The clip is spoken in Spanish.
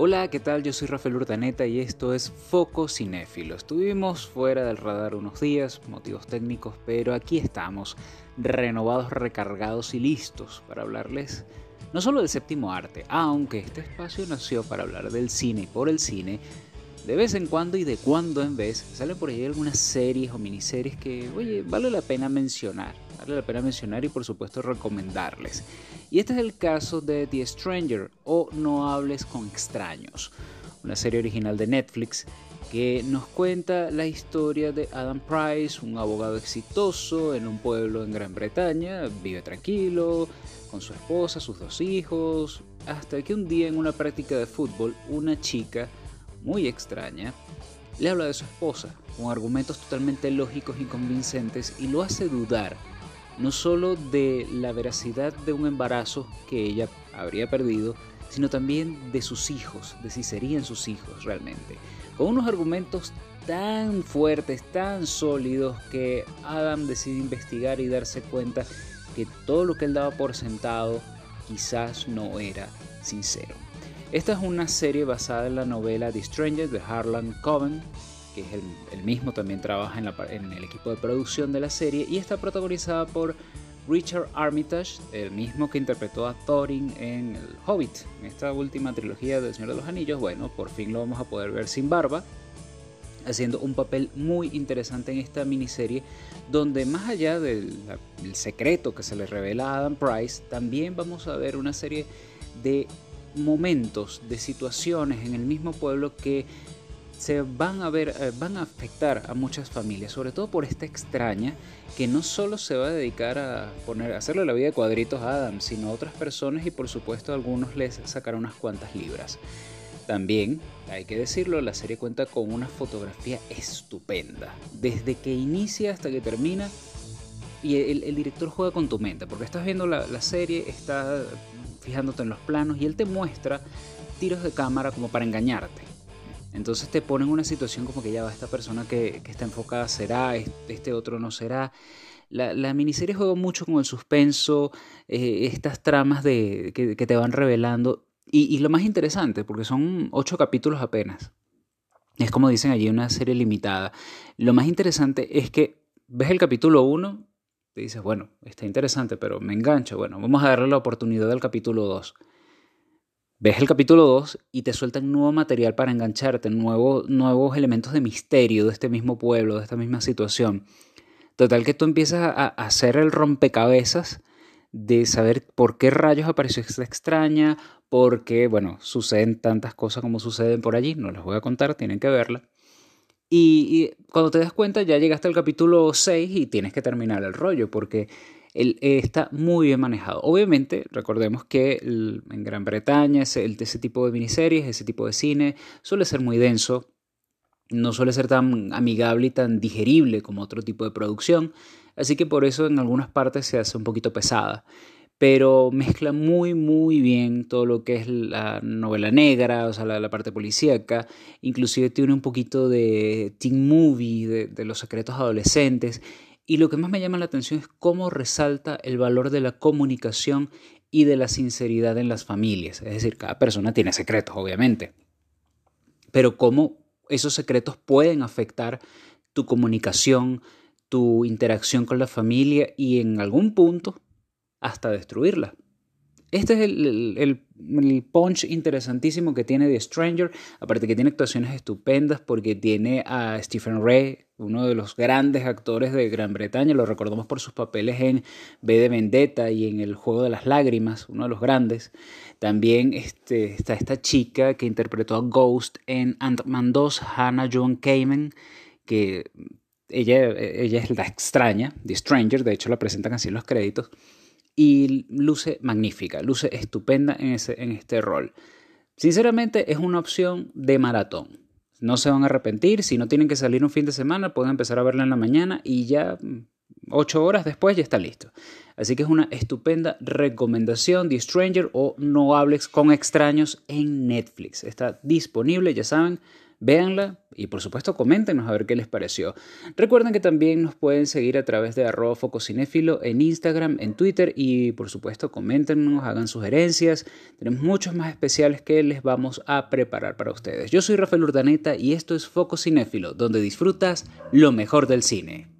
Hola, ¿qué tal? Yo soy Rafael Urtaneta y esto es Foco Cinéfilo. Estuvimos fuera del radar unos días, motivos técnicos, pero aquí estamos, renovados, recargados y listos para hablarles no solo del séptimo arte, aunque este espacio nació para hablar del cine y por el cine, de vez en cuando y de cuando en vez salen por ahí algunas series o miniseries que, oye, vale la pena mencionar. Vale la pena mencionar y por supuesto recomendarles. Y este es el caso de The Stranger o No hables con extraños, una serie original de Netflix que nos cuenta la historia de Adam Price, un abogado exitoso en un pueblo en Gran Bretaña, vive tranquilo, con su esposa, sus dos hijos, hasta que un día en una práctica de fútbol una chica muy extraña le habla de su esposa, con argumentos totalmente lógicos y convincentes y lo hace dudar no solo de la veracidad de un embarazo que ella habría perdido, sino también de sus hijos, de si serían sus hijos realmente. Con unos argumentos tan fuertes, tan sólidos, que Adam decide investigar y darse cuenta que todo lo que él daba por sentado quizás no era sincero. Esta es una serie basada en la novela The Stranger de Harlan Coben, que es el, mismo, también trabaja en, el equipo de producción de la serie y está protagonizada por Richard Armitage, el mismo que interpretó a Thorin en El Hobbit, en esta última trilogía del Señor de los Anillos. Bueno, por fin lo vamos a poder ver sin barba, haciendo un papel muy interesante en esta miniserie, donde más allá del, del secreto que se le revela a Adam Price, también vamos a ver una serie de momentos, de situaciones en el mismo pueblo que se van a ver, eh, van a afectar a muchas familias, sobre todo por esta extraña que no solo se va a dedicar a poner, a hacerle la vida de cuadritos a Adam, sino a otras personas y por supuesto a algunos les sacará unas cuantas libras. También, hay que decirlo, la serie cuenta con una fotografía estupenda, desde que inicia hasta que termina. Y el, director juega con tu mente, porque estás viendo la, la serie, estás fijándote en los planos y él te muestra tiros de cámara como para engañarte entonces te pone en una situación como que ya va, esta persona que, está enfocada será, este otro no será. La, miniserie juega mucho con el suspenso, eh, estas tramas de, que, te van revelando. Y, lo más interesante, porque son ocho capítulos apenas. Es como dicen allí, una serie limitada. Lo más interesante es que ves el capítulo uno, te dices, bueno, está interesante, pero me engancha. Bueno, vamos a darle la oportunidad al capítulo 2 ves el capítulo 2 y te sueltan nuevo material para engancharte, nuevos elementos de misterio de este mismo pueblo, de esta misma situación. Total que tú empiezas a, hacer el rompecabezas de saber por qué rayos apareció esta extraña, por qué, bueno, suceden tantas cosas como suceden por allí, no les voy a contar, tienen que verla. Y, y cuando te das cuenta ya llegaste al capítulo 6 y tienes que terminar el rollo, porque eh, está muy bien manejado. Obviamente, recordemos que en Gran Bretaña ese, ese tipo de miniseries, ese tipo de cine, suele ser muy denso, no suele ser tan amigable y tan digerible como otro tipo de producción, así que por eso en algunas partes se hace un poquito pesada. Pero mezcla muy, muy bien todo lo que es la novela negra, o sea, la, parte policíaca. Inclusive tiene un poquito de teen movie, de, de los secretos adolescentes. Y lo que más me llama la atención es cómo resalta el valor de la comunicación y de la sinceridad en las familias. Es decir, cada persona tiene secretos, obviamente. Pero cómo esos secretos pueden afectar tu comunicación, tu interacción con la familia y en algún punto hasta destruirla. Este es el, punch interesantísimo que tiene The Stranger, aparte que tiene actuaciones estupendas porque tiene a Stephen Ray, uno de los grandes actores de Gran Bretaña, lo recordamos por sus papeles en B de Vendetta y en El Juego de las Lágrimas, uno de los grandes. También este, está esta chica que interpretó a Ghost en Ant-Man 2, Hannah Joan Kamen, que ella, ella es la extraña, The Stranger, de hecho la presentan así en los créditos y luce magnífica, luce estupenda en, ese, en este rol. Sinceramente es una opción de maratón. No se van a arrepentir, si no tienen que salir un fin de semana, pueden empezar a verla en la mañana y ya mm, ocho horas después ya está listo. Así que es una estupenda recomendación The Stranger o No hables con extraños en Netflix. Está disponible, ya saben, Véanla y por supuesto coméntenos a ver qué les pareció. Recuerden que también nos pueden seguir a través de arroba fococinéfilo en Instagram, en Twitter y por supuesto coméntenos, hagan sugerencias. Tenemos muchos más especiales que les vamos a preparar para ustedes. Yo soy Rafael Urdaneta y esto es Foco Cinéfilo, donde disfrutas lo mejor del cine.